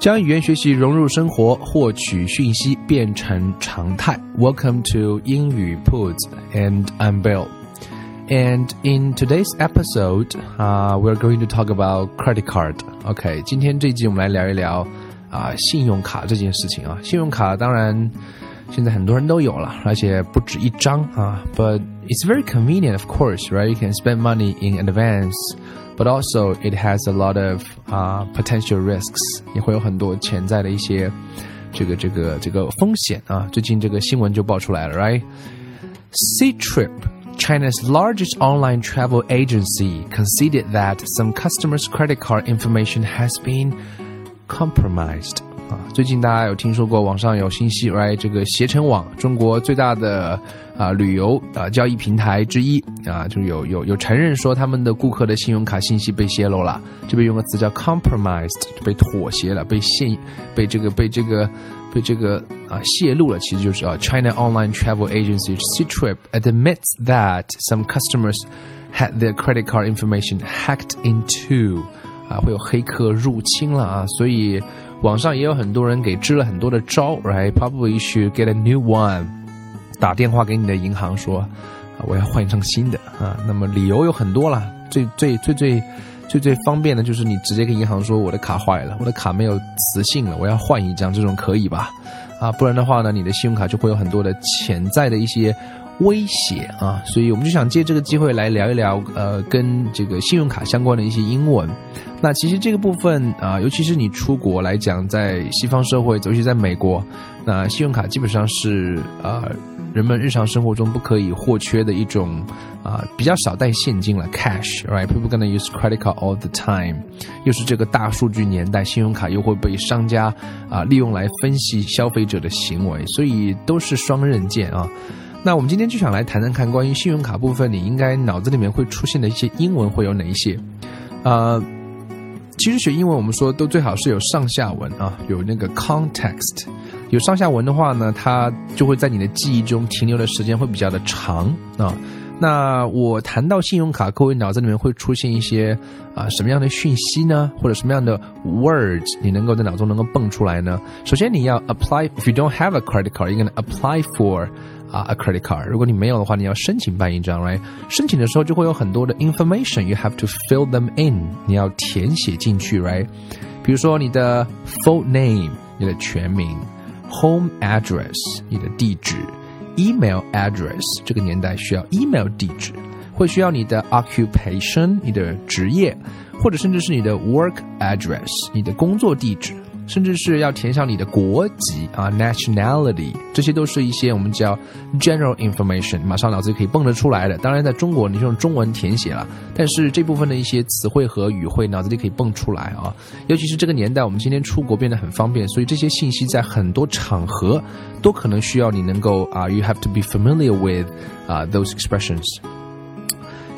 将语言学习融入生活，获取讯息变成常态。Welcome to 英语 Put and I'm Bill. And in today's episode, uh, we're going to talk about credit card. OK，今天这一集我们来聊一聊啊、信用卡这件事情啊。信用卡当然现在很多人都有了，而且不止一张啊。But it's very convenient, of course, right? You can spend money in advance but also it has a lot of uh, potential risks，也会有很多潜在的一些这个这个这个风险啊。最近这个新闻就爆出来了，right？Ctrip。China's largest online travel agency conceded that some customers' credit card information has been compromised. 啊，最近大家有听说过网上有信息，right？这个携程网，中国最大的啊旅游啊交易平台之一啊，就有有有承认说他们的顾客的信用卡信息被泄露了，这边用个词叫 compromised，被妥协了，被陷被这个被这个被这个啊泄露了，其实就是啊 China online travel agency Ctrip admits that some customers had their credit card information hacked into，啊会有黑客入侵了啊，所以。网上也有很多人给支了很多的招，right？Probably should get a new one。打电话给你的银行说，啊，我要换一张新的啊。那么理由有很多了，最最最最最最方便的就是你直接跟银行说，我的卡坏了，我的卡没有磁性了，我要换一张，这种可以吧？啊，不然的话呢，你的信用卡就会有很多的潜在的一些。威胁啊，所以我们就想借这个机会来聊一聊，呃，跟这个信用卡相关的一些英文。那其实这个部分啊，尤其是你出国来讲，在西方社会，尤其在美国，那信用卡基本上是啊，人们日常生活中不可以或缺的一种啊，比较少带现金了，cash，right？People gonna use credit card all the time。又是这个大数据年代，信用卡又会被商家啊利用来分析消费者的行为，所以都是双刃剑啊。那我们今天就想来谈谈看关于信用卡部分，你应该脑子里面会出现的一些英文会有哪一些？呃，其实学英文我们说都最好是有上下文啊，有那个 context，有上下文的话呢，它就会在你的记忆中停留的时间会比较的长啊。那我谈到信用卡，各位脑子里面会出现一些啊什么样的讯息呢？或者什么样的 words 你能够在脑中能够蹦出来呢？首先你要 apply，if you don't have a credit card，you can apply for。啊，a credit card。如果你没有的话，你要申请办一张，right？申请的时候就会有很多的 information，you have to fill them in，你要填写进去，right？比如说你的 full name，你的全名；home address，你的地址；email address，这个年代需要 email 地址，会需要你的 occupation，你的职业，或者甚至是你的 work address，你的工作地址。甚至是要填上你的国籍啊，nationality，这些都是一些我们叫 general information，马上脑子可以蹦得出来的。当然，在中国你是用中文填写了，但是这部分的一些词汇和语汇脑子里可以蹦出来啊。尤其是这个年代，我们今天出国变得很方便，所以这些信息在很多场合都可能需要你能够啊，you have to be familiar with 啊 those expressions。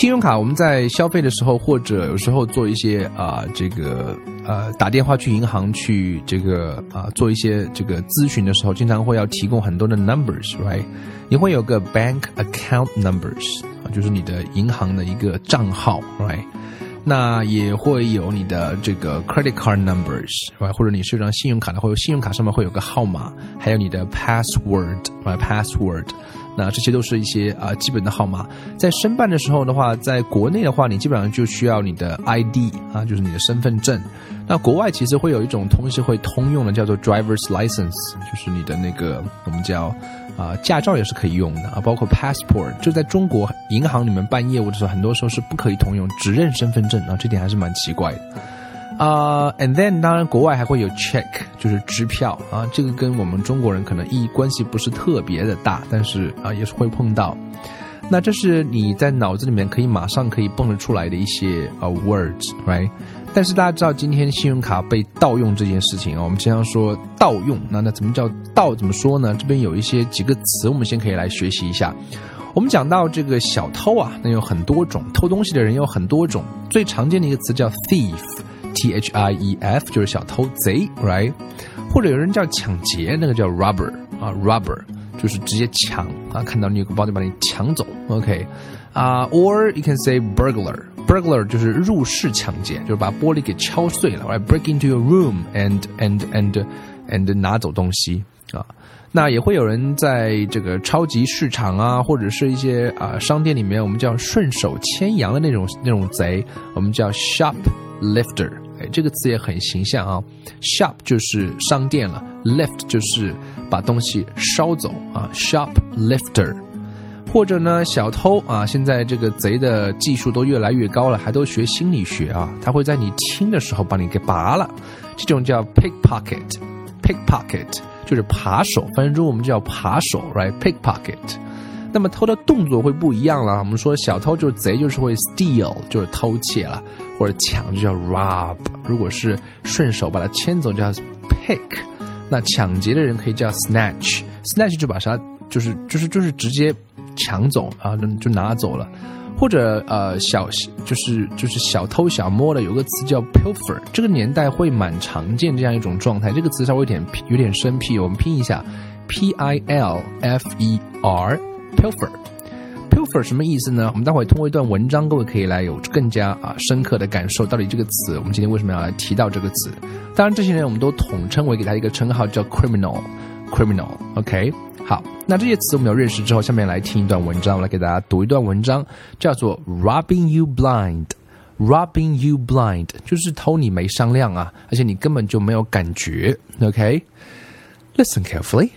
信用卡我们在消费的时候，或者有时候做一些啊这个。呃，打电话去银行去这个啊做一些这个咨询的时候，经常会要提供很多的 numbers，right？你会有个 bank account numbers 啊，就是你的银行的一个账号，right？那也会有你的这个 credit card numbers，right？或者你是一张信用卡的，或者信用卡上面会有个号码，还有你的 password，right？password。那这些都是一些啊基本的号码，在申办的时候的话，在国内的话，你基本上就需要你的 ID 啊，就是你的身份证。那国外其实会有一种东西会通用的，叫做 driver's license，就是你的那个我们叫啊驾照也是可以用的啊，包括 passport。就在中国银行里面办业务的时候，很多时候是不可以通用，只认身份证啊，这点还是蛮奇怪的。啊，and then 当然国外还会有 check，就是支票啊，这个跟我们中国人可能意义关系不是特别的大，但是啊也是会碰到。那这是你在脑子里面可以马上可以蹦得出来的一些呃 words，right？但是大家知道今天信用卡被盗用这件事情啊，我们经常说盗用，那那怎么叫盗？怎么说呢？这边有一些几个词，我们先可以来学习一下。我们讲到这个小偷啊，那有很多种，偷东西的人有很多种。最常见的一个词叫 thief T H I E F 就是小偷贼，right？或者有人叫抢劫，那个叫 robber 啊，robber 就是直接抢啊，看到你有个包就把你抢走，OK？啊，or you can say burglar。burglar 就是入室抢劫，就是把玻璃给敲碎了，right? Break into your room and and and and 拿走东西啊。那也会有人在这个超级市场啊，或者是一些啊商店里面，我们叫顺手牵羊的那种那种贼，我们叫 shop Lifter，。哎，这个词也很形象啊。shop 就是商店了，lift 就是把东西捎走啊，shoplifter。或者呢，小偷啊，现在这个贼的技术都越来越高了，还都学心理学啊，他会在你轻的时候把你给拔了，这种叫 pickpocket，pickpocket 就是扒手，反正中我们叫扒手，right？pickpocket，那么偷的动作会不一样了，我们说小偷就是贼，就是会 steal，就是偷窃了，或者抢就叫 rob，如果是顺手把它牵走叫 pick，那抢劫的人可以叫 snatch，snatch 就把啥，就是就是就是直接。抢走啊，就就拿走了，或者呃小就是就是小偷小摸的，有个词叫 pilfer，这个年代会蛮常见这样一种状态。这个词稍微有点有点生僻，我们拼一下 p i l f e r，pilfer Puffer 什么意思呢？我们待会通过一段文章，各位可以来有更加啊深刻的感受，到底这个词我们今天为什么要来提到这个词？当然这些人我们都统称为给他一个称号叫 criminal，criminal，OK。好，那这些词我们要认识之后，下面来听一段文章，我来给大家读一段文章，叫做 “Robbing You Blind”。Robbing you blind 就是偷你没商量啊，而且你根本就没有感觉。OK，listen carefully.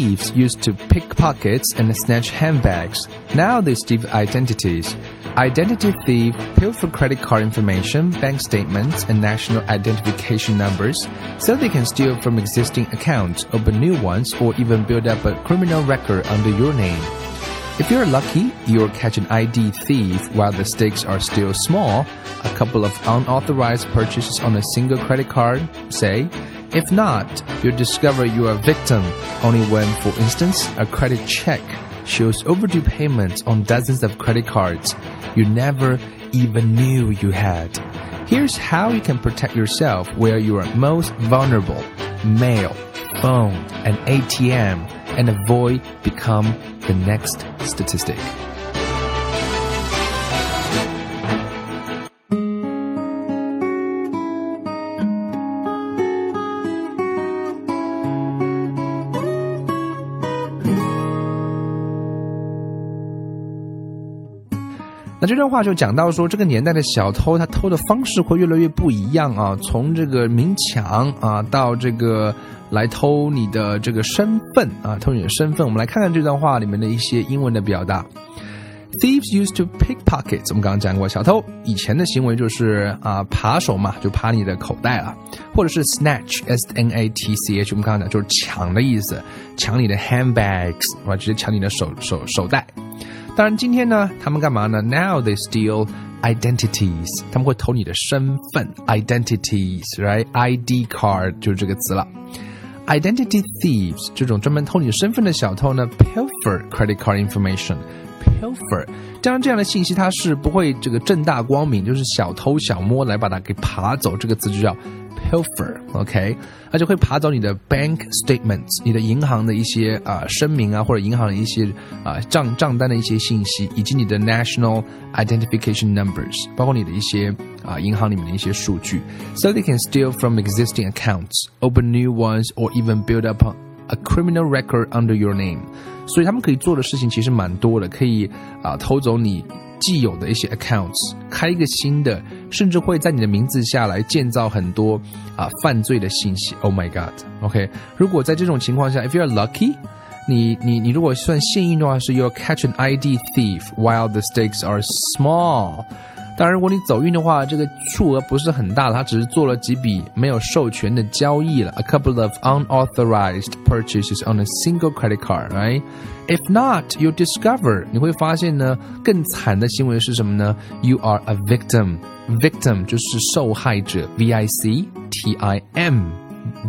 Thieves used to pick pockets and snatch handbags. Now they steal identities. Identity thief pilfer credit card information, bank statements, and national identification numbers so they can steal from existing accounts, open new ones, or even build up a criminal record under your name. If you're lucky, you'll catch an ID thief while the stakes are still small, a couple of unauthorized purchases on a single credit card, say. If not, you'll discover you are a victim only when, for instance, a credit check shows overdue payments on dozens of credit cards you never even knew you had. Here's how you can protect yourself where you are most vulnerable mail, phone, and ATM, and avoid become the next statistic. 这段话就讲到说，这个年代的小偷他偷的方式会越来越不一样啊，从这个明抢啊，到这个来偷你的这个身份啊，偷你的身份。我们来看看这段话里面的一些英文的表达。Thieves used to pick pockets。我们刚刚讲过，小偷以前的行为就是啊，扒手嘛，就扒你的口袋了，或者是 snatch，s n a t c h。我们刚刚讲就是抢的意思，抢你的 handbags，啊，直接抢你的手手手袋。当然，今天呢，他们干嘛呢？Now they steal identities，他们会偷你的身份，identities，right？ID card 就是这个词了。Identity thieves 这种专门偷你身份的小偷呢，pilfer credit card information，pilfer，当然这样的信息它是不会这个正大光明，就是小偷小摸来把它给扒走，这个词就叫。pilfer，OK，而且会爬走你的 bank statements，你的银行的一些啊声明啊，或者银行的一些啊账账单的一些信息，以及你的 national identification numbers，包括你的一些啊银行里面的一些数据。So they can steal from existing accounts, open new ones, or even build up a criminal record under your name。所以他们可以做的事情其实蛮多的，可以啊偷走你。既有的一些 accounts，开一个新的，甚至会在你的名字下来建造很多啊犯罪的信息。Oh my god！OK，、如果在这种情况下，if you're lucky，你你你如果算幸运的话，是 you catch an ID thief while the stakes are small。当然，如果你走运的话，这个数额不是很大，他只是做了几笔没有授权的交易了，a couple of unauthorized purchases on a single credit card, right? If not, you discover 你会发现呢，更惨的行为是什么呢？You are a victim. Victim 就是受害者，V I C T I M.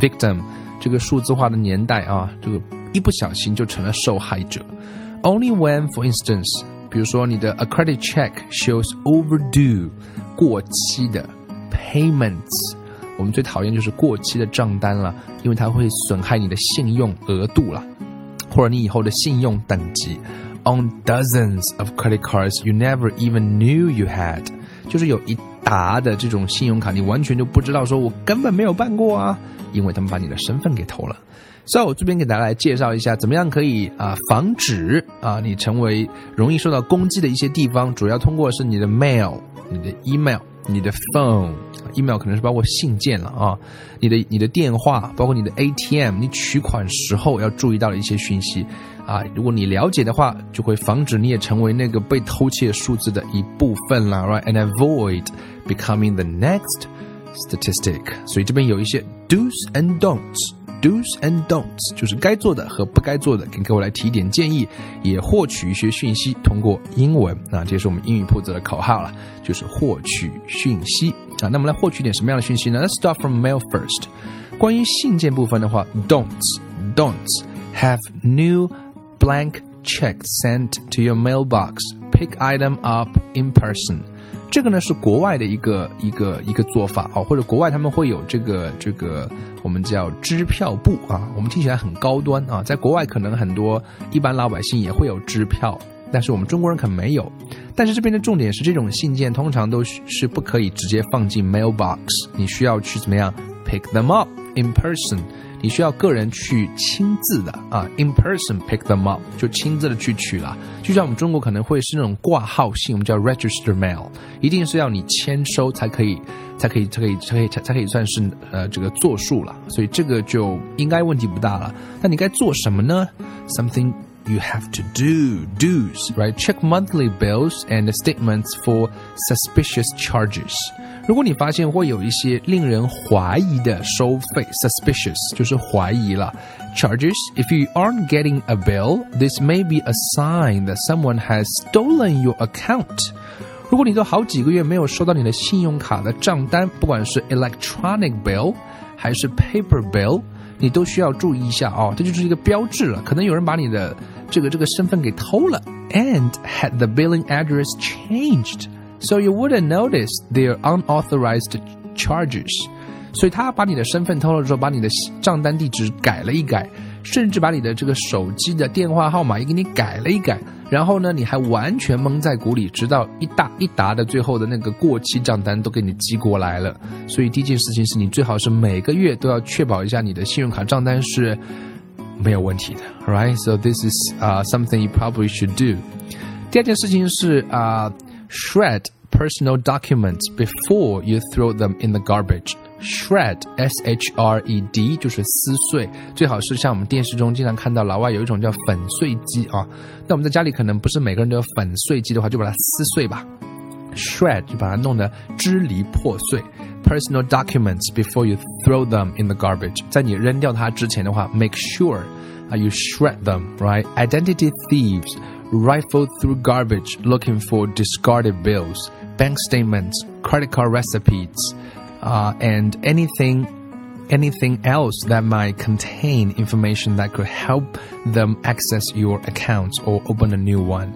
Victim 这个数字化的年代啊，这个一不小心就成了受害者。Only when, for instance. 比如说你的 a credit check shows overdue 过期的 payments，我们最讨厌就是过期的账单了，因为它会损害你的信用额度了，或者你以后的信用等级。On dozens of credit cards you never even knew you had，就是有一沓的这种信用卡，你完全就不知道，说我根本没有办过啊，因为他们把你的身份给偷了。So，这边给大家来介绍一下，怎么样可以啊防止啊你成为容易受到攻击的一些地方。主要通过是你的 mail、你的 email、你的 phone，email 可能是包括信件了啊，你的你的电话，包括你的 ATM，你取款时候要注意到的一些讯息啊。如果你了解的话，就会防止你也成为那个被偷窃数字的一部分了，right？And avoid becoming the next statistic。所以这边有一些 do's and don'ts。Do's and don'ts 就是该做的和不该做的，给各位来提点建议，也获取一些讯息。通过英文，那这是我们英语铺子的口号了，就是获取讯息啊。那么来获取点什么样的讯息呢？Let's start from mail first。关于信件部分的话，don'ts don'ts have new blank check sent to your mailbox. Pick item up in person. 这个呢是国外的一个一个一个做法啊，或者国外他们会有这个这个我们叫支票簿啊，我们听起来很高端啊，在国外可能很多一般老百姓也会有支票，但是我们中国人可能没有。但是这边的重点是，这种信件通常都是不可以直接放进 mailbox，你需要去怎么样 pick them up in person。你需要个人去亲自的啊，in person pick them up，就亲自的去取了。就像我们中国可能会是那种挂号信，我们叫 register mail，一定是要你签收才可以，才可以，才可以，才可以，才可以算是呃这个作数了。所以这个就应该问题不大了。那你该做什么呢？Something you have to do, do's, right? Check monthly bills and statements for suspicious charges. 如果你发现会有一些令人怀疑的收费，suspicious 就是怀疑了，charges。If you aren't getting a bill, this may be a sign that someone has stolen your account。如果你都好几个月没有收到你的信用卡的账单，不管是 electronic bill 还是 paper bill，你都需要注意一下哦，这就是一个标志了，可能有人把你的这个这个身份给偷了，and had the billing address changed。 So you wouldn't notice their unauthorized charges. 所以他把你的身份偷了之后，把你的账单地址改了一改，甚至把你的这个手机的电话号码也给你改了一改。然后呢，你还完全蒙在鼓里，直到一大一沓的最后的那个过期账单都给你寄过来了。所以第一件事情是你最好是每个月都要确保一下你的信用卡账单是没有问题的，right? So this is uh something you probably should do. 第二件事情是啊。Shred personal documents before you throw them in the garbage. Shred, S-H-R-E-D，就是撕碎，最好是像我们电视中经常看到老外有一种叫粉碎机啊。那我们在家里可能不是每个人都有粉碎机的话，就把它撕碎吧。Shred 就把它弄得支离破碎。Personal documents before you throw them in the garbage，在你扔掉它之前的话，make sure you shred them，right？Identity thieves rifle through garbage looking for discarded bills, bank statements, credit card recipes, uh, and anything anything else that might contain information that could help them access your accounts or open a new one.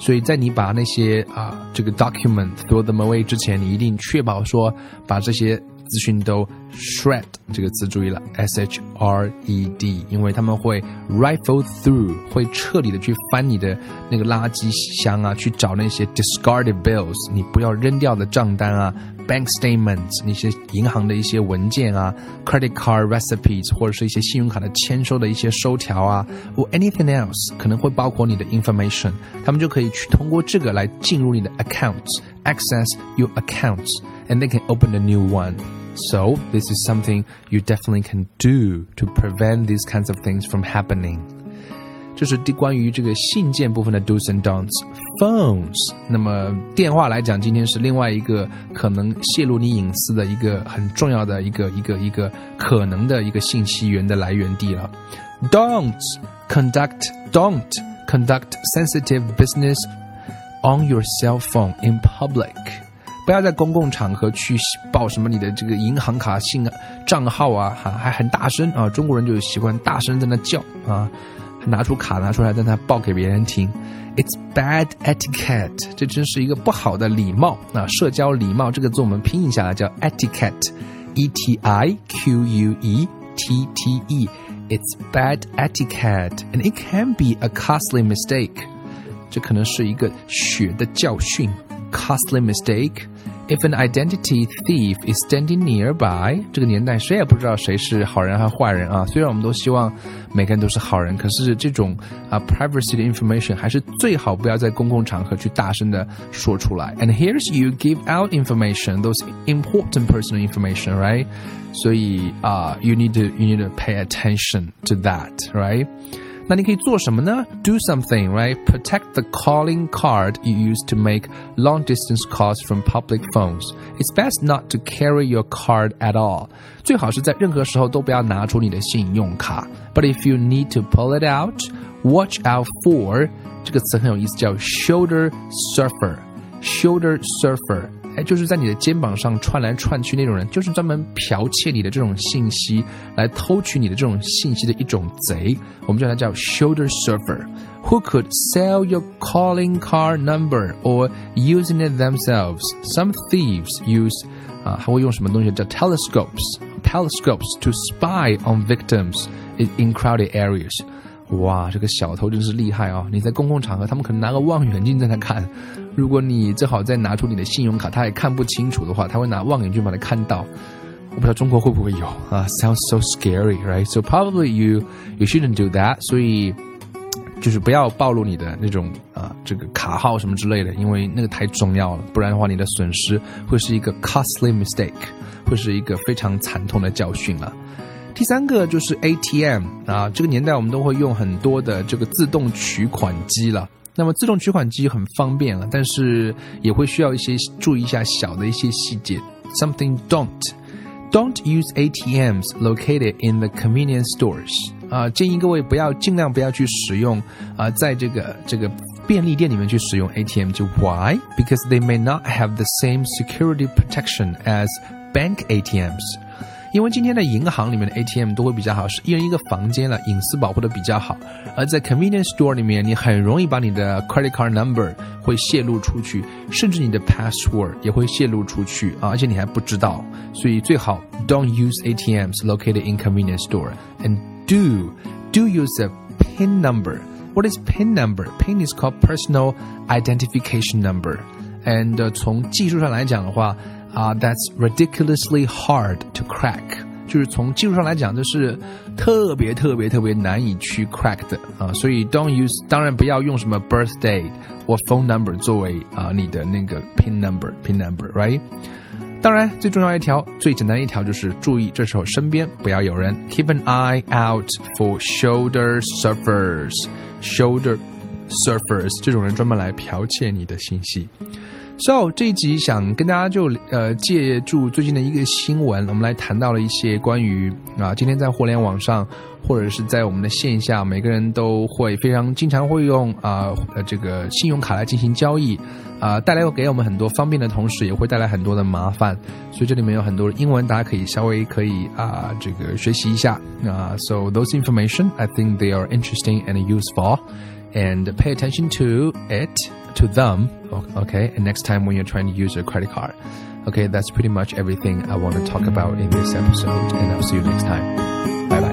所以在你把那些啊、uh, 这个 document throw them away 之前，你一定确保说把这些 资讯都 shred 这个词注意了，s h r e d，因为他们会 rifle through，会彻底的去翻你的那个垃圾箱啊，去找那些 discarded bills，你不要扔掉的账单啊 ，bank statements，那些银行的一些文件啊，credit card recipes，或者是一些信用卡的签收的一些收条啊，或 anything else，可能会包括你的 information，他们就可以去通过这个来进入你的 accounts，access your accounts，and they can open a new one。So, this is something you definitely can do to prevent these kinds of things from happening. 这是关于这个信件部分的 do's and don'ts。Phones，那么电话来讲，今天是另外一个可能泄露你隐私的一个很重要的一个一个一个可能的一个信息源的来源地了。Don't conduct, don't conduct sensitive business on your cell phone in public. 不要在公共场合去报什么你的这个银行卡信账号啊，哈，还很大声啊！中国人就喜欢大声在那叫啊，拿出卡拿出来在那报给别人听。It's bad etiquette，这真是一个不好的礼貌啊！社交礼貌这个字我们拼一下来叫 etiquette，e t i q u e t t e。It's bad etiquette and it can be a costly mistake，这可能是一个血的教训。costly mistake. If an identity thief is standing nearby，这个年代谁也不知道谁是好人还是坏人啊。虽然我们都希望每个人都是好人，可是这种啊 privacy 的 information 还是最好不要在公共场合去大声的说出来。And here's you give out information, those important personal information, right? 所以啊、uh,，you need to you need to pay attention to that, right? 那你可以做什么呢？Do something, right? Protect the calling card you use to make long distance calls from public phones. It's best not to carry your card at all. 最好是在任何时候都不要拿出你的信用卡。But if you need to pull it out, watch out for 这个词很有意思，叫 shoulder surfer. Shoulder surfer. 哎，就是在你的肩膀上窜来窜去那种人，就是专门剽窃你的这种信息，来偷取你的这种信息的一种贼。我们叫他叫 shoulder surfer。Who could sell your calling card number or using it themselves? Some thieves use 啊，还会用什么东西叫 telescopes telescopes to spy on victims in in crowded areas. 哇，这个小偷真是厉害啊！你在公共场合，他们可能拿个望远镜在那看。 如果你正好再拿出你的信用卡，他也看不清楚的话，他会拿望远镜把它看到。我不知道中国会不会有啊？Sounds so scary, right? So probably you you shouldn't do that. 所以就是不要暴露你的那种啊这个卡号什么之类的，因为那个太重要了。不然的话，你的损失会是一个 costly mistake，会是一个非常惨痛的教训了。第三个就是 ATM 啊，这个年代我们都会用很多的这个自动取款机了。那么自动取款机很方便啊，但是也会需要一些注意一下小的一些细节。Something don't don't use ATMs located in the convenience stores 啊，建议各位不要尽量不要去使用啊，在这个这个便利店里面去使用 ATM。就 Why? Because they may not have the same security protection as bank ATMs. 因为今天的银行里面的 ATM 都会比较好，是一人一个房间了，隐私保护的比较好。而在 convenience store 里面，你很容易把你的 credit card number 会泄露出去，甚至你的 password 也会泄露出去啊，而且你还不知道。所以最好 don't use ATMs located in convenience store and do do use a PIN number. What is PIN number? PIN is called personal identification number. And 从技术上来讲的话。 啊、uh,，that's ridiculously hard to crack，就是从技术上来讲，这是特别特别特别难以去 crack 的啊，所以 don't use，当然不要用什么 birthday 或 phone number 作为啊你的那个 pin number，pin number，right？当然，最重要一条、最简单一条就是注意，这时候身边不要有人，keep an eye out for shoulder surfers，shoulder surfers 这种人专门来剽窃你的信息。 So 这一集想跟大家就呃借助最近的一个新闻，我们来谈到了一些关于啊今天在互联网上或者是在我们的线下，每个人都会非常经常会用啊呃这个信用卡来进行交易啊，带来给我们很多方便的同时，也会带来很多的麻烦。所以这里面有很多英文，大家可以稍微可以啊这个学习一下啊。So those information I think they are interesting and useful, and pay attention to it. To them. Okay, and next time when you're trying to use your credit card. Okay, that's pretty much everything I want to talk about in this episode, and I'll see you next time. Bye bye.